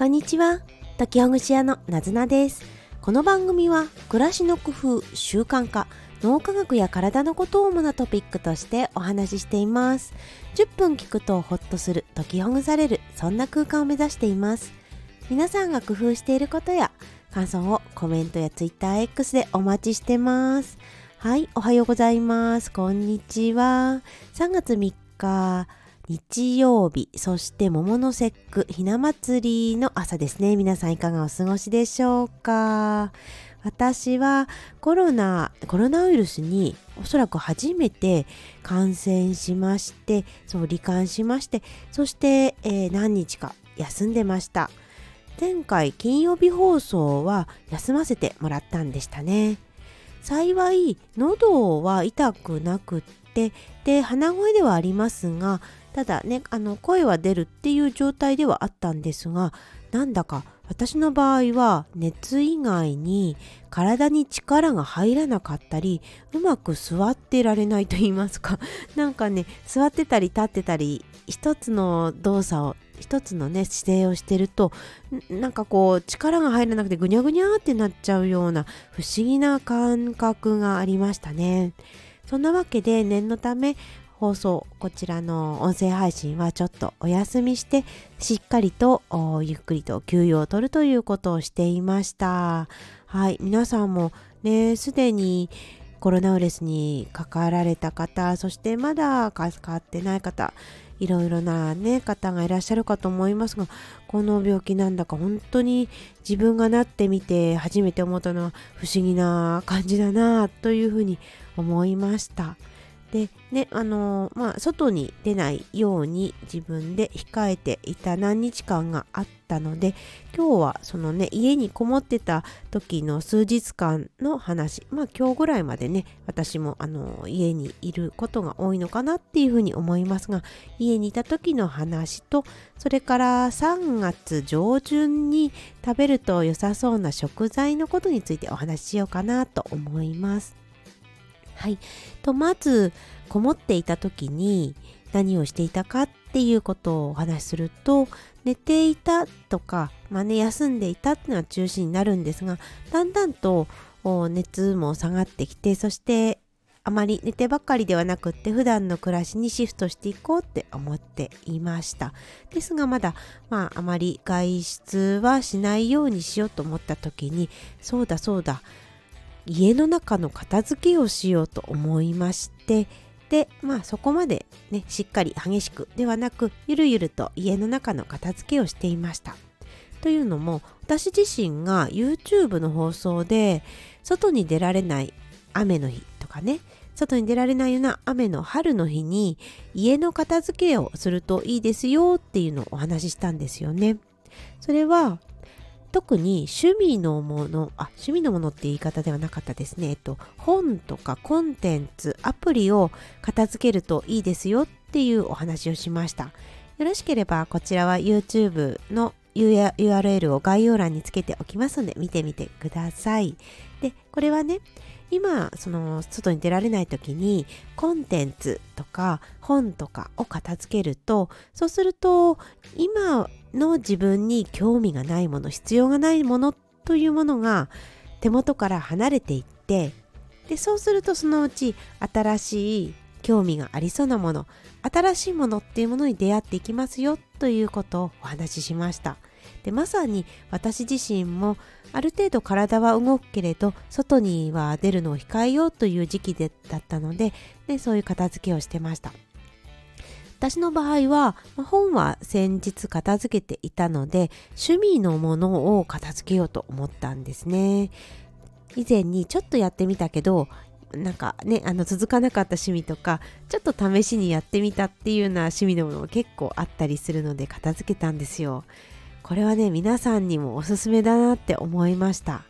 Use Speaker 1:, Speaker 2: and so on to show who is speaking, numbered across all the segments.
Speaker 1: こんにちは。時ほぐし屋のなずなです。この番組は暮らしの工夫、習慣化、脳科学や体のことを主なトピックとしてお話ししています。10分聞くとホッとする、解きほぐされる、そんな空間を目指しています。皆さんが工夫していることや感想をコメントや TwitterX でお待ちしてます。はい、おはようございます。こんにちは。3月3日、日曜日、そして桃の節句、ひな祭りの朝ですね。皆さんいかがお過ごしでしょうか？私はコロナ、コロナウイルスにおそらく初めて感染しまして、そう、罹患しまして、そして、えー、何日か休んでました。前回金曜日放送は休ませてもらったんでしたね。幸い喉は痛くなくってで鼻声ではありますがただねあの声は出るっていう状態ではあったんですがなんだか私の場合は熱以外に体に力が入らなかったりうまく座ってられないと言いますか なんかね座ってたり立ってたり一つの動作を一つのね姿勢をしてるとなんかこう力が入らなくてぐにゃぐにゃってなっちゃうような不思議な感覚がありましたね。そんなわけで念のため放送こちらの音声配信はちょっとお休みしてしっかりとゆっくりと休養を取るということをしていましたはい皆さんもねすでにコロナウイルスにかかられた方そしてまだかかってない方いろいろなね方がいらっしゃるかと思いますがこの病気なんだか本当に自分がなってみて初めて思ったのは不思議な感じだなというふうに思いました。でねあのまあ外に出ないように自分で控えていた何日間があったので今日はそのね家にこもってた時の数日間の話まあ今日ぐらいまでね私もあの家にいることが多いのかなっていうふうに思いますが家にいた時の話とそれから3月上旬に食べると良さそうな食材のことについてお話ししようかなと思います。はい。と、まず、こもっていた時に何をしていたかっていうことをお話しすると、寝ていたとか、まあね、休んでいたっていうのは中心になるんですが、だんだんと熱も下がってきて、そしてあまり寝てばっかりではなくって普段の暮らしにシフトしていこうって思っていましたですがまだまああまり外出はしないようにしようと思った時にそうだそうだ家の中の片付けをしようと思いましてでまあそこまでねしっかり激しくではなくゆるゆると家の中の片付けをしていましたというのも私自身が YouTube の放送で外に出られない雨の日とかね外に出られないような雨の春の日に家の片付けをするといいですよっていうのをお話ししたんですよね。それは特に趣味のもの、あ、趣味のものって言い方ではなかったですね。えっと、本とかコンテンツ、アプリを片付けるといいですよっていうお話をしました。よろしければこちらは YouTube の URL を概要欄につけておきますので見てみてください。で、これはね、今、その外に出られない時にコンテンツとか本とかを片付けると、そうすると今の自分に興味がないもの必要がないものというものが手元から離れていってでそうするとそのうち新しい興味がありそうなもの新しいものっていうものに出会っていきますよということをお話ししました。でまさに私自身もある程度体は動くけれど外には出るのを控えようという時期でだったのででそういう片付けをしてました私の場合は、ま本は先日片付けていたので、趣味のものを片付けようと思ったんですね。以前にちょっとやってみたけど、なんかね、あの続かなかった趣味とか、ちょっと試しにやってみたっていうような趣味のものも結構あったりするので片付けたんですよ。これはね、皆さんにもおすすめだなって思いました。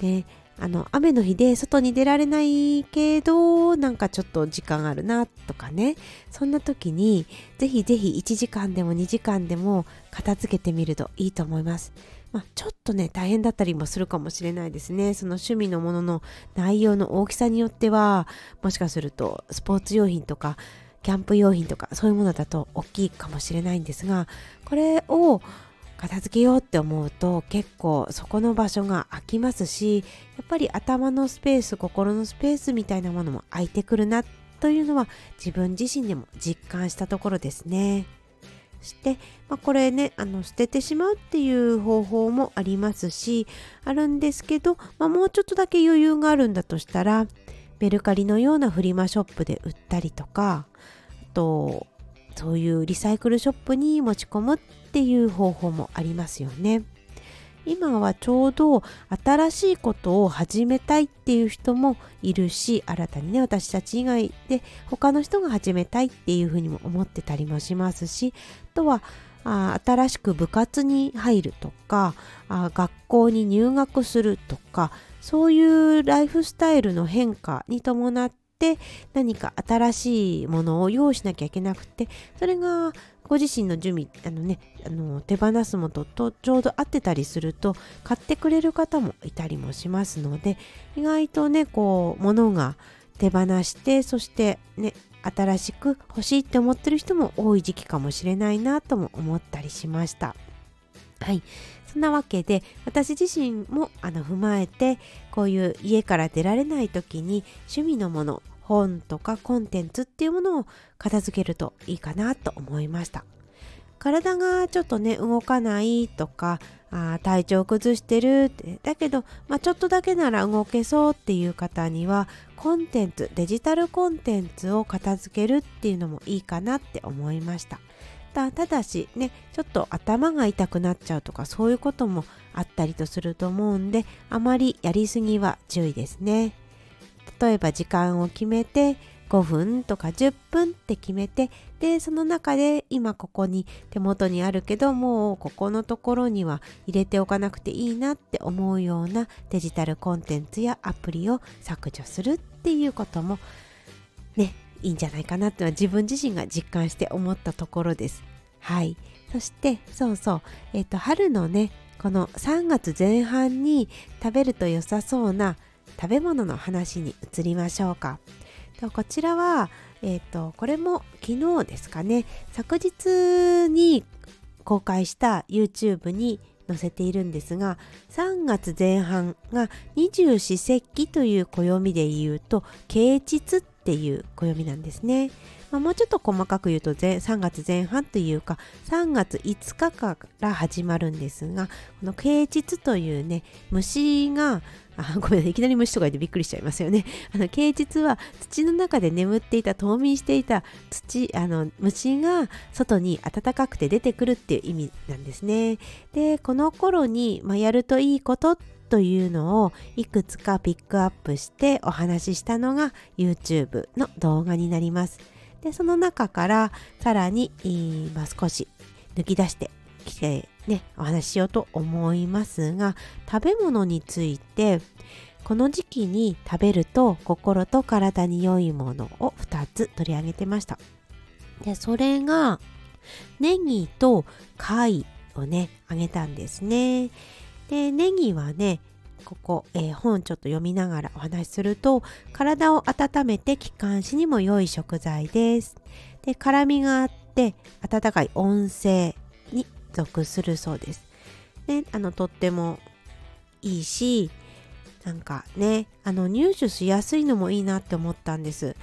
Speaker 1: で、あの雨の日で外に出られないけどなんかちょっと時間あるなとかねそんな時にぜひぜひ1時間でも2時間でも片付けてみるといいと思います。まあ、ちょっとね大変だったりもするかもしれないですねその趣味のものの内容の大きさによってはもしかするとスポーツ用品とかキャンプ用品とかそういうものだと大きいかもしれないんですがこれを片付けようって思うと結構そこの場所が空きますしやっぱり頭のスペース心のスペースみたいなものも空いてくるなというのは自分自身でも実感したところですね。そして、まあ、これねあの捨ててしまうっていう方法もありますしあるんですけど、まあ、もうちょっとだけ余裕があるんだとしたらメルカリのようなフリマショップで売ったりとかあとそういうリサイクルショップに持ち込むっていう方法もありますよね。今はちょうど新しいことを始めたいっていう人もいるし新たにね私たち以外で他の人が始めたいっていうふうにも思ってたりもしますしあとはあ新しく部活に入るとかあ学校に入学するとかそういうライフスタイルの変化に伴っって何か新しいものを用意しなきゃいけなくてそれがご自身の準備あのねあの手放すものとちょうど合ってたりすると買ってくれる方もいたりもしますので意外とねこう物が手放してそしてね新しく欲しいって思ってる人も多い時期かもしれないなとも思ったりしました。はい。そんなわけで、私自身もあの踏まえて、こういう家から出られない時に趣味のもの、本とかコンテンツっていうものを片付けるといいかなと思いました。体がちょっとね動かないとかあ体調崩してるってだけど、まあ、ちょっとだけなら動けそうっていう方にはコンテンツデジタルコンテンツを片付けるっていうのもいいかなって思いましたたただしねちょっと頭が痛くなっちゃうとかそういうこともあったりとすると思うんであまりやりすぎは注意ですね。例えば時間を決めて5分とか10分って決めてでその中で今ここに手元にあるけどもうここのところには入れておかなくていいなって思うようなデジタルコンテンツやアプリを削除するっていうこともねいいんじゃないかなっていうのは自分自身が実感して思ったところです。はいそしてそうそうえっ、ー、と春のねこの3月前半に食べると良さそうな食べ物の話に移りましょうか。とこちらは、えーと、これも昨日ですかね昨日に公開した YouTube に載せているんですが3月前半が二十四節気という暦で言うと啓蟄っていう暦なんですね。まあ、もうちょっと細かく言うと3月前半というか3月5日から始まるんですがこの啓蟄というね虫があごめんなさいきなり虫とか言ってびっくりしちゃいますよね。あの啓蟄は土の中で眠っていた冬眠していた土あの虫が外に暖かくて出てくるっていう意味なんですね。でこの頃に、まあ、やるといいことというのをいくつかピックアップしてお話ししたのが YouTube の動画になります。でその中からさらに、まあ、少し抜き出してきてねお話ししようと思いますが食べ物についてこの時期に食べると心と体に良いものを2つ取り上げてましたでそれがネギと貝をねあげたんですねでネギはねここ、えー、本ちょっと読みながらお話しすると体を温めて気管支にも良い食材です。で辛みがあって温かい温性に属するそうです。ね、あのとってもいいしなんかねあの入手しやすいのもいいなって思ったんです。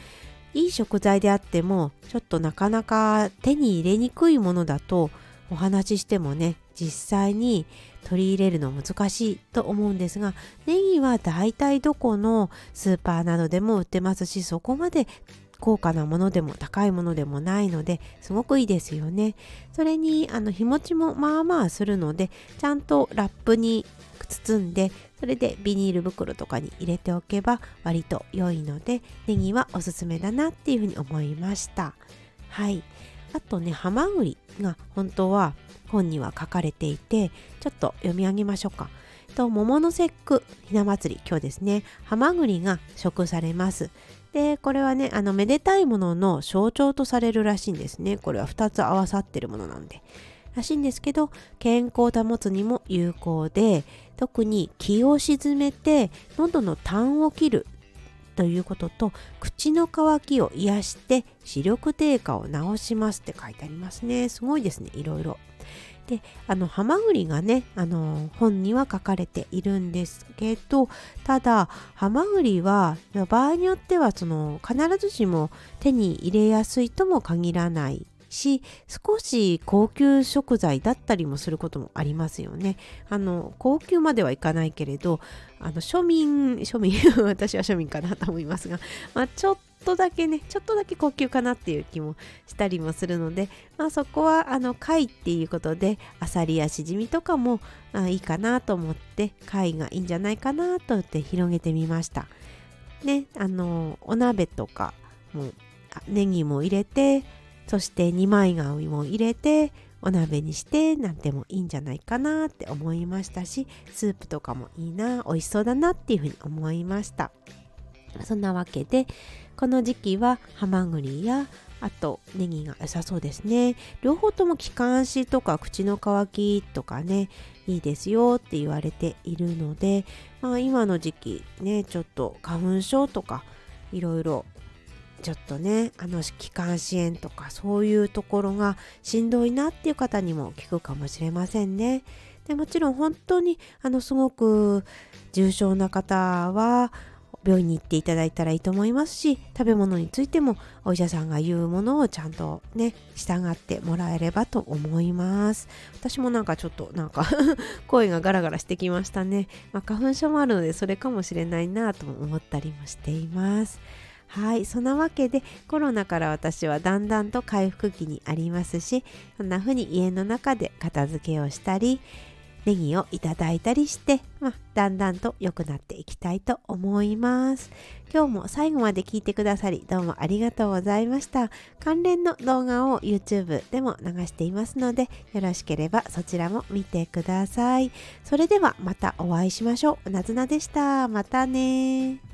Speaker 1: いい食材であってもちょっとなかなか手に入れにくいものだとお話ししてもね実際に取り入れるの難しいと思うんですがネギはだいたいどこのスーパーなどでも売ってますしそこまで高価なものでも高いものでもないのですごくいいですよね。それにあの日持ちもまあまあするのでちゃんとラップに包んでそれでビニール袋とかに入れておけば割と良いのでネギはおすすめだなっていうふうに思いました。はい。あとね、ハマグリが本当は本には書かれていて、ちょっと読み上げましょうか。と桃の節句ひな祭り今日ですね。ハマグリが食されます。でこれはねあのめでたいものの象徴とされるらしいんですね。これは2つ合わさってるものなんで。らしいんですけど健康を保つにも有効で特に気を鎮めて喉の痰を切るということと口の渇きを癒して視力低下を治しますって書いてありますね。すごいですねいろいろ。であのハマグリがねあの本には書かれているんですけどただハマグリは場合によってはその必ずしも手に入れやすいとも限らないし少し高級食材だったりもすることもありますよね。あの高級まではいかないけれどあの庶民庶民 私は庶民かなと思いますが、まあ、ちょっとだけねちょっとだけ高級かなっていう気もしたりもするので、まあ、そこはあの貝っていうことであさりやしじみとかもあいいかなと思って貝がいいんじゃないかなとって広げてみました。ねあのお鍋とかもネギも入れてそして二枚貝も入れてお鍋にしてなんてもいいんじゃないかなって思いましたしスープとかもいいな美味しそうだなっていうふうに思いました。そんなわけでこの時期はハマグリやあとネギが良さそうですね。両方とも気管支とか口の渇きとかねいいですよって言われているので、まあ、今の時期ねちょっと花粉症とかいろいろちょっとねあの気管支炎とかそういうところがしんどいなっていう方にも効くかもしれませんね。でもちろん本当にあのすごく重症な方は病院に行っていただいたらいいと思いますし食べ物についてもお医者さんが言うものをちゃんとね従ってもらえればと思います。私もなんかちょっとなんか 声がガラガラしてきましたね、まあ、花粉症もあるのでそれかもしれないなと思ったりもしています。はいそんなわけでコロナから私はだんだんと回復期にありますしそんな風に家の中で片付けをしたりネギをいただいたりして、まあ、だんだんと良くなっていきたいと思います。今日も最後まで聞いてくださりどうもありがとうございました。関連の動画を YouTube でも流していますのでよろしければそちらも見てください。それではまたお会いしましょう。なずなでした。またね